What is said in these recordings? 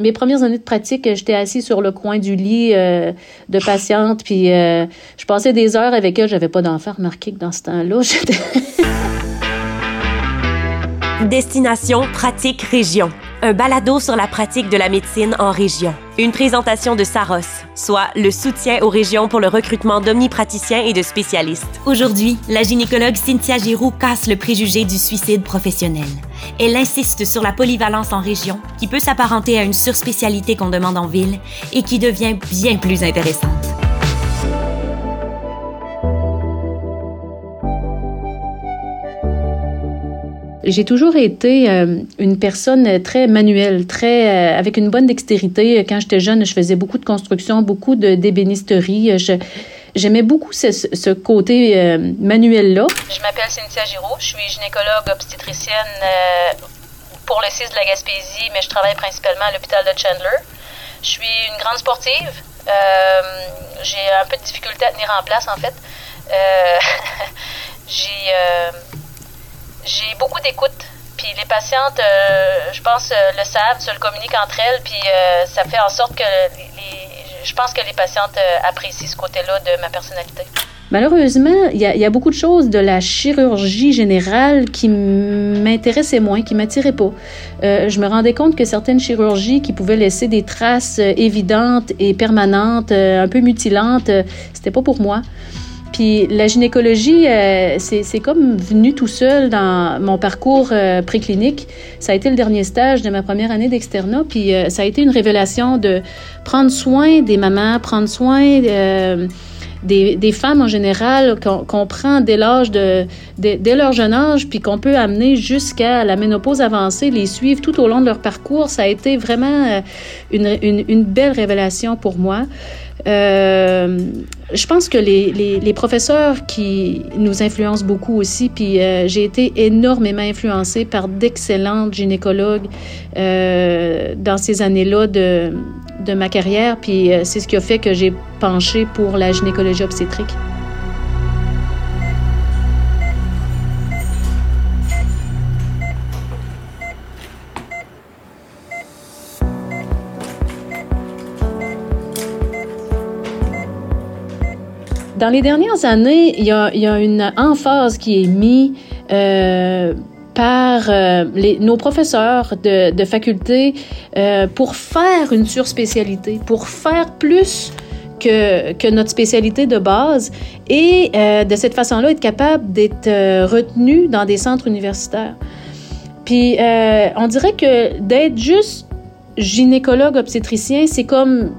Mes premières années de pratique, j'étais assise sur le coin du lit euh, de patiente, puis euh, je passais des heures avec elle. J'avais pas d'enfant, remarqué que dans ce temps-là, j'étais... Destination Pratique Région. Un balado sur la pratique de la médecine en région. Une présentation de Saros, soit le soutien aux régions pour le recrutement d'omnipraticiens et de spécialistes. Aujourd'hui, la gynécologue Cynthia Giroux casse le préjugé du suicide professionnel. Elle insiste sur la polyvalence en région, qui peut s'apparenter à une surspécialité qu'on demande en ville et qui devient bien plus intéressante. J'ai toujours été euh, une personne très manuelle, très euh, avec une bonne dextérité. Quand j'étais jeune, je faisais beaucoup de construction, beaucoup de d'ébénisterie. J'aimais beaucoup ce, côté euh, manuel-là. Je m'appelle Cynthia Giraud, je suis gynécologue obstétricienne pour le CIS de la Gaspésie, mais je travaille principalement à l'hôpital de Chandler. Je suis une grande sportive. J'ai un peu de difficulté à tenir en place, en fait. J'ai j'ai beaucoup d'écoute. Puis les patientes, euh, je pense, euh, le savent, se le communiquent entre elles, puis euh, ça fait en sorte que les, je pense que les patientes apprécient ce côté-là de ma personnalité. Malheureusement, il y, a beaucoup de choses de la chirurgie générale qui m'intéressaient moins, qui m'attiraient pas. je me rendais compte que certaines chirurgies qui pouvaient laisser des traces évidentes et permanentes, un peu mutilantes, c'était pas pour moi. Puis la gynécologie, euh, c'est comme venu tout seul dans mon parcours euh, préclinique. Ça a été le dernier stage de ma première année d'externat, puis euh, ça a été une révélation de prendre soin des mamans, prendre soin des, des, femmes en général qu'on prend dès l'âge de, dès leur jeune âge, puis qu'on peut amener jusqu'à la ménopause avancée, les suivre tout au long de leur parcours. Ça a été vraiment une, une, une belle révélation pour moi. Euh, je pense que les, les, les, professeurs qui nous influencent beaucoup aussi, puis euh, j'ai été énormément influencée par d'excellentes gynécologues euh, dans ces années-là de, de ma carrière, puis euh, c'est ce qui a fait que j'ai penché pour la gynécologie obstétrique. Dans les dernières années, il y a, une emphase qui est mise euh, par euh, nos professeurs de, faculté euh, pour faire une surspécialité, pour faire plus que, que notre spécialité de base et euh, de cette façon-là être capable d'être retenu dans des centres universitaires. Puis on dirait que d'être juste gynécologue obstétricien, c'est comme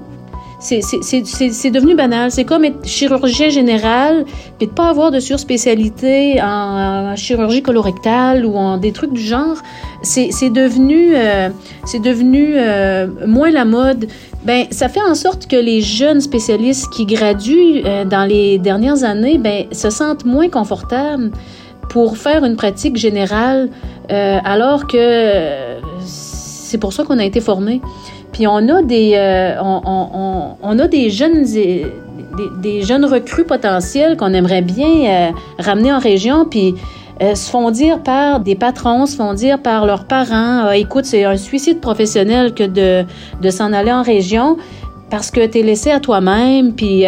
c'est devenu banal. C'est comme être chirurgien général, et de pas avoir de surspécialité en, en chirurgie colorectale ou en des trucs du genre. C'est devenu, euh, c'est devenu euh, moins la mode. Ben, ça fait en sorte que les jeunes spécialistes qui graduent euh, dans les dernières années, ben, se sentent moins confortables pour faire une pratique générale, euh, alors que c'est pour ça qu'on a été formés. On a des, euh, on, a des jeunes, des, jeunes recrues potentiels qu'on aimerait bien euh, ramener en région, puis euh, se font dire par des patrons, se font dire par leurs parents, ah, écoute, c'est un suicide professionnel que de, de s'en aller en région parce que tu es laissé à toi-même, puis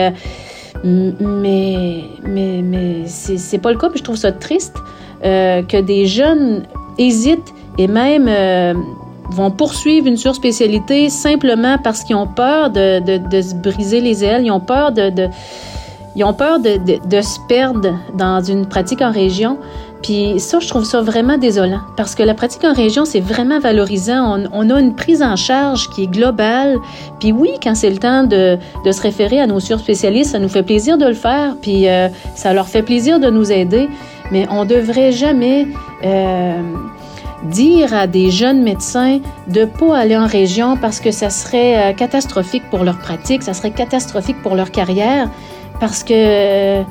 mais mais mais c'est pas le cas, puis je trouve ça triste que des jeunes hésitent et même vont poursuivre une surspécialité simplement parce qu'ils ont peur de, de, de, se briser les ailes, ils ont peur de, de ils ont peur de, de, se perdre dans une pratique en région. Puis ça, je trouve ça vraiment désolant parce que la pratique en région, c'est vraiment valorisant. On, on, a une prise en charge qui est globale. Puis oui, quand c'est le temps de, de se référer à nos surspécialistes, ça nous fait plaisir de le faire. Puis euh, ça leur fait plaisir de nous aider. Mais on devrait jamais... Euh, dire à des jeunes médecins de pas aller en région parce que ça serait euh, catastrophique pour leur pratique, ça serait catastrophique pour leur carrière, parce que euh,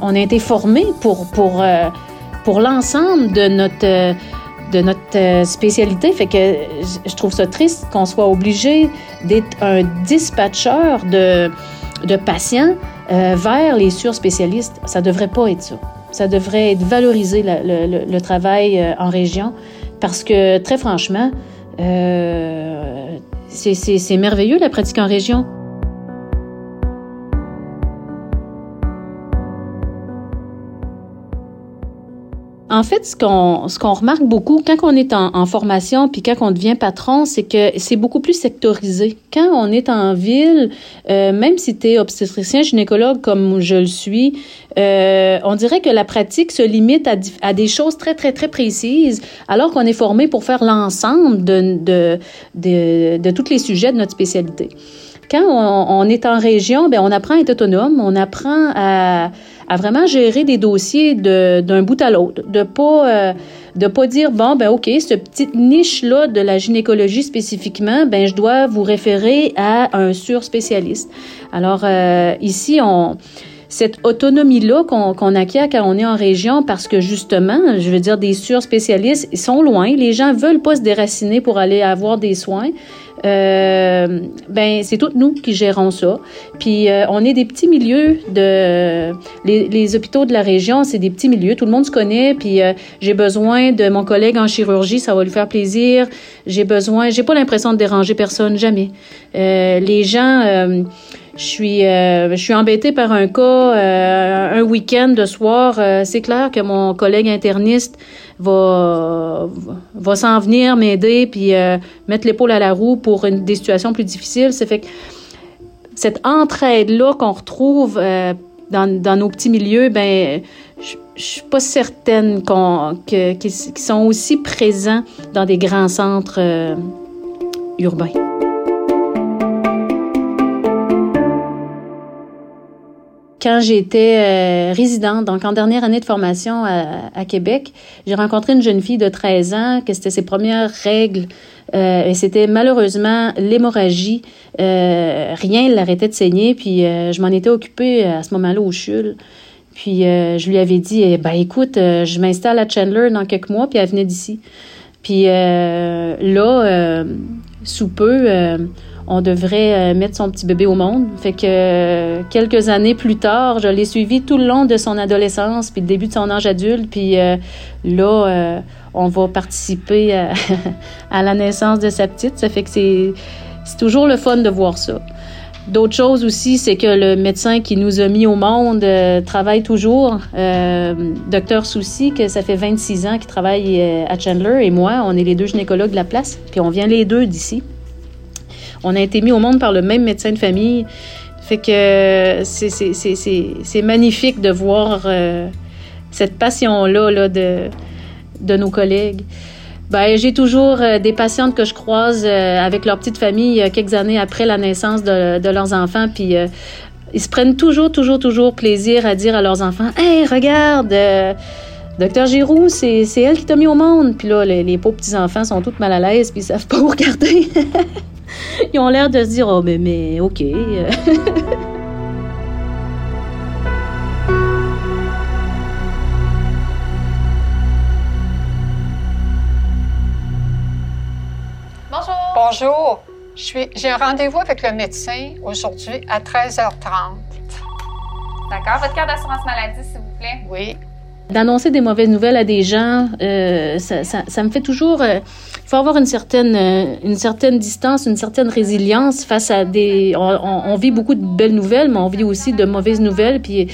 on a été formés pour pour euh, pour l'ensemble de notre de notre spécialité. Fait que je trouve ça triste qu'on soit obligé d'être un dispatcheur de, de patients vers les surspécialistes. Ça devrait pas être ça. Ça devrait être valorisé le travail en région. Parce que, très franchement, euh, c'est merveilleux la pratique en région. En fait, ce qu'on ce qu'on remarque beaucoup quand on est en, formation puis quand on devient patron, c'est que c'est beaucoup plus sectorisé. Quand on est en ville, euh, même si tu es obstétricien gynécologue comme je le suis, euh, on dirait que la pratique se limite à, des choses très très très précises, alors qu'on est formé pour faire l'ensemble de de, de de tous les sujets de notre spécialité. Quand on, est en région, ben on apprend à être autonome, on apprend à à vraiment gérer des dossiers d'un bout à l'autre, de pas euh, de pas dire bon ben ok cette petite niche là de la gynécologie spécifiquement ben je dois vous référer à un sur-spécialiste. Alors euh, ici on cette autonomie-là qu'on acquiert quand on est en région, parce que justement, je veux dire, des sur-spécialistes, ils sont loin. Les gens veulent pas se déraciner pour aller avoir des soins. Euh, ben c'est toutes nous qui gérons ça. Puis euh, on est des petits milieux de les, hôpitaux de la région, c'est des petits milieux, tout le monde se connaît. Puis euh, j'ai besoin de mon collègue en chirurgie, ça va lui faire plaisir. J'ai besoin, j'ai pas l'impression de déranger personne, jamais. Les gens je suis, euh, je suis embêtée par un cas, euh, un week-end de soir. Euh, c'est clair que mon collègue interniste va, va s'en venir m'aider puis mettre l'épaule à la roue pour des situations plus difficiles. Ça fait que cette entraide-là qu'on retrouve dans, nos petits milieux, ben, je, je suis pas certaine qu'on, qu'ils sont aussi présents dans des grands centres urbains. Quand j'étais euh, résidente, donc en dernière année de formation à, Québec, j'ai rencontré une jeune fille de 13 ans, que c'était ses premières règles, euh, et c'était malheureusement l'hémorragie. Euh, rien ne l'arrêtait de saigner, puis je m'en étais occupée à ce moment-là au CHUL. Puis je lui avais dit, eh ben écoute, je m'installe à Chandler dans quelques mois, puis elle venait d'ici. Puis là, sous peu on devrait euh, mettre son petit bébé au monde. Fait que euh, quelques années plus tard, je l'ai suivi tout le long de son adolescence, puis le début de son âge adulte, puis euh, là, on va participer à, la naissance de sa petite. Ça fait que c'est toujours le fun de voir ça. D'autres choses aussi, c'est que le médecin qui nous a mis au monde travaille toujours. docteur Soucy, que ça fait 26 ans qu'il travaille à Chandler, et moi, on est les deux gynécologues de la place, puis on vient les deux d'ici. On a été mis au monde par le même médecin de famille. Fait que c'est magnifique de voir euh, cette passion-là là, de, de nos collègues. Ben, j'ai toujours euh, des patientes que je croise euh, avec leur petite famille quelques années après la naissance de, de leurs enfants, puis ils se prennent toujours, toujours, toujours plaisir à dire à leurs enfants Hey, regarde, Docteur Giroux, c'est elle qui t'a mis au monde. Puis là, les, les pauvres petits-enfants sont tous mal à l'aise, puis ils savent pas où regarder. Ils ont l'air de se dire Oh, mais, mais OK. Bonjour. J'ai un rendez-vous avec le médecin aujourd'hui à 13h30. D'accord. Votre carte d'assurance maladie, s'il vous plaît. Oui. D'annoncer des mauvaises nouvelles à des gens, euh, ça, ça, me fait toujours. Euh, il faut avoir une certaine, euh, une certaine distance, une certaine résilience face à des. On, vit beaucoup de belles nouvelles, mais on vit aussi de mauvaises nouvelles. Puis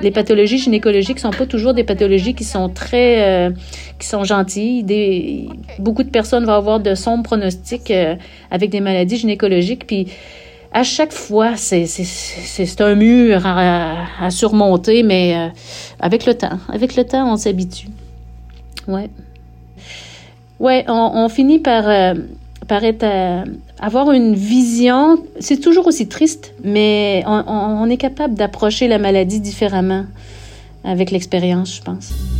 les pathologies gynécologiques sont pas toujours des pathologies qui sont très, qui sont gentilles. Des, beaucoup de personnes vont avoir de sombres pronostics avec des maladies gynécologiques. Puis à chaque fois, c'est un mur à, surmonter, mais euh, avec le temps, avec le temps, on s'habitue. Ouais. Ouais, on, finit par, euh, par être, euh, avoir une vision. C'est toujours aussi triste, mais on, on est capable d'approcher la maladie différemment avec l'expérience, je pense.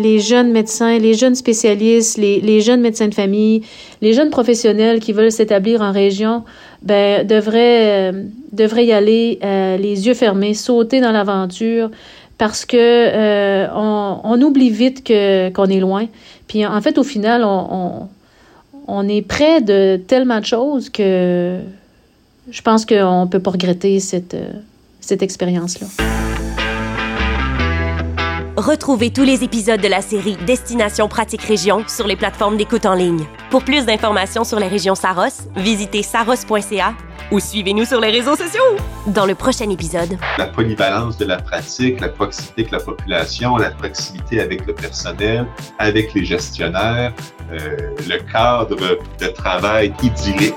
Les jeunes médecins, les jeunes spécialistes, les, jeunes médecins de famille, les jeunes professionnels qui veulent s'établir en région, ben, devraient, euh, devraient y aller euh, les yeux fermés, sauter dans l'aventure parce que euh, on, oublie vite qu'on est loin. Puis en fait, au final, on, on, est près de tellement de choses que je pense qu'on ne peut pas regretter cette, cette expérience-là. Retrouvez tous les épisodes de la série Destination Pratique Région sur les plateformes d'écoute en ligne. Pour plus d'informations sur les régions Saros, visitez saros.ca ou suivez-nous sur les réseaux sociaux. Dans le prochain épisode, La polyvalence de la pratique, la proximité avec la population, la proximité avec le personnel, avec les gestionnaires, euh, le cadre de travail idyllique.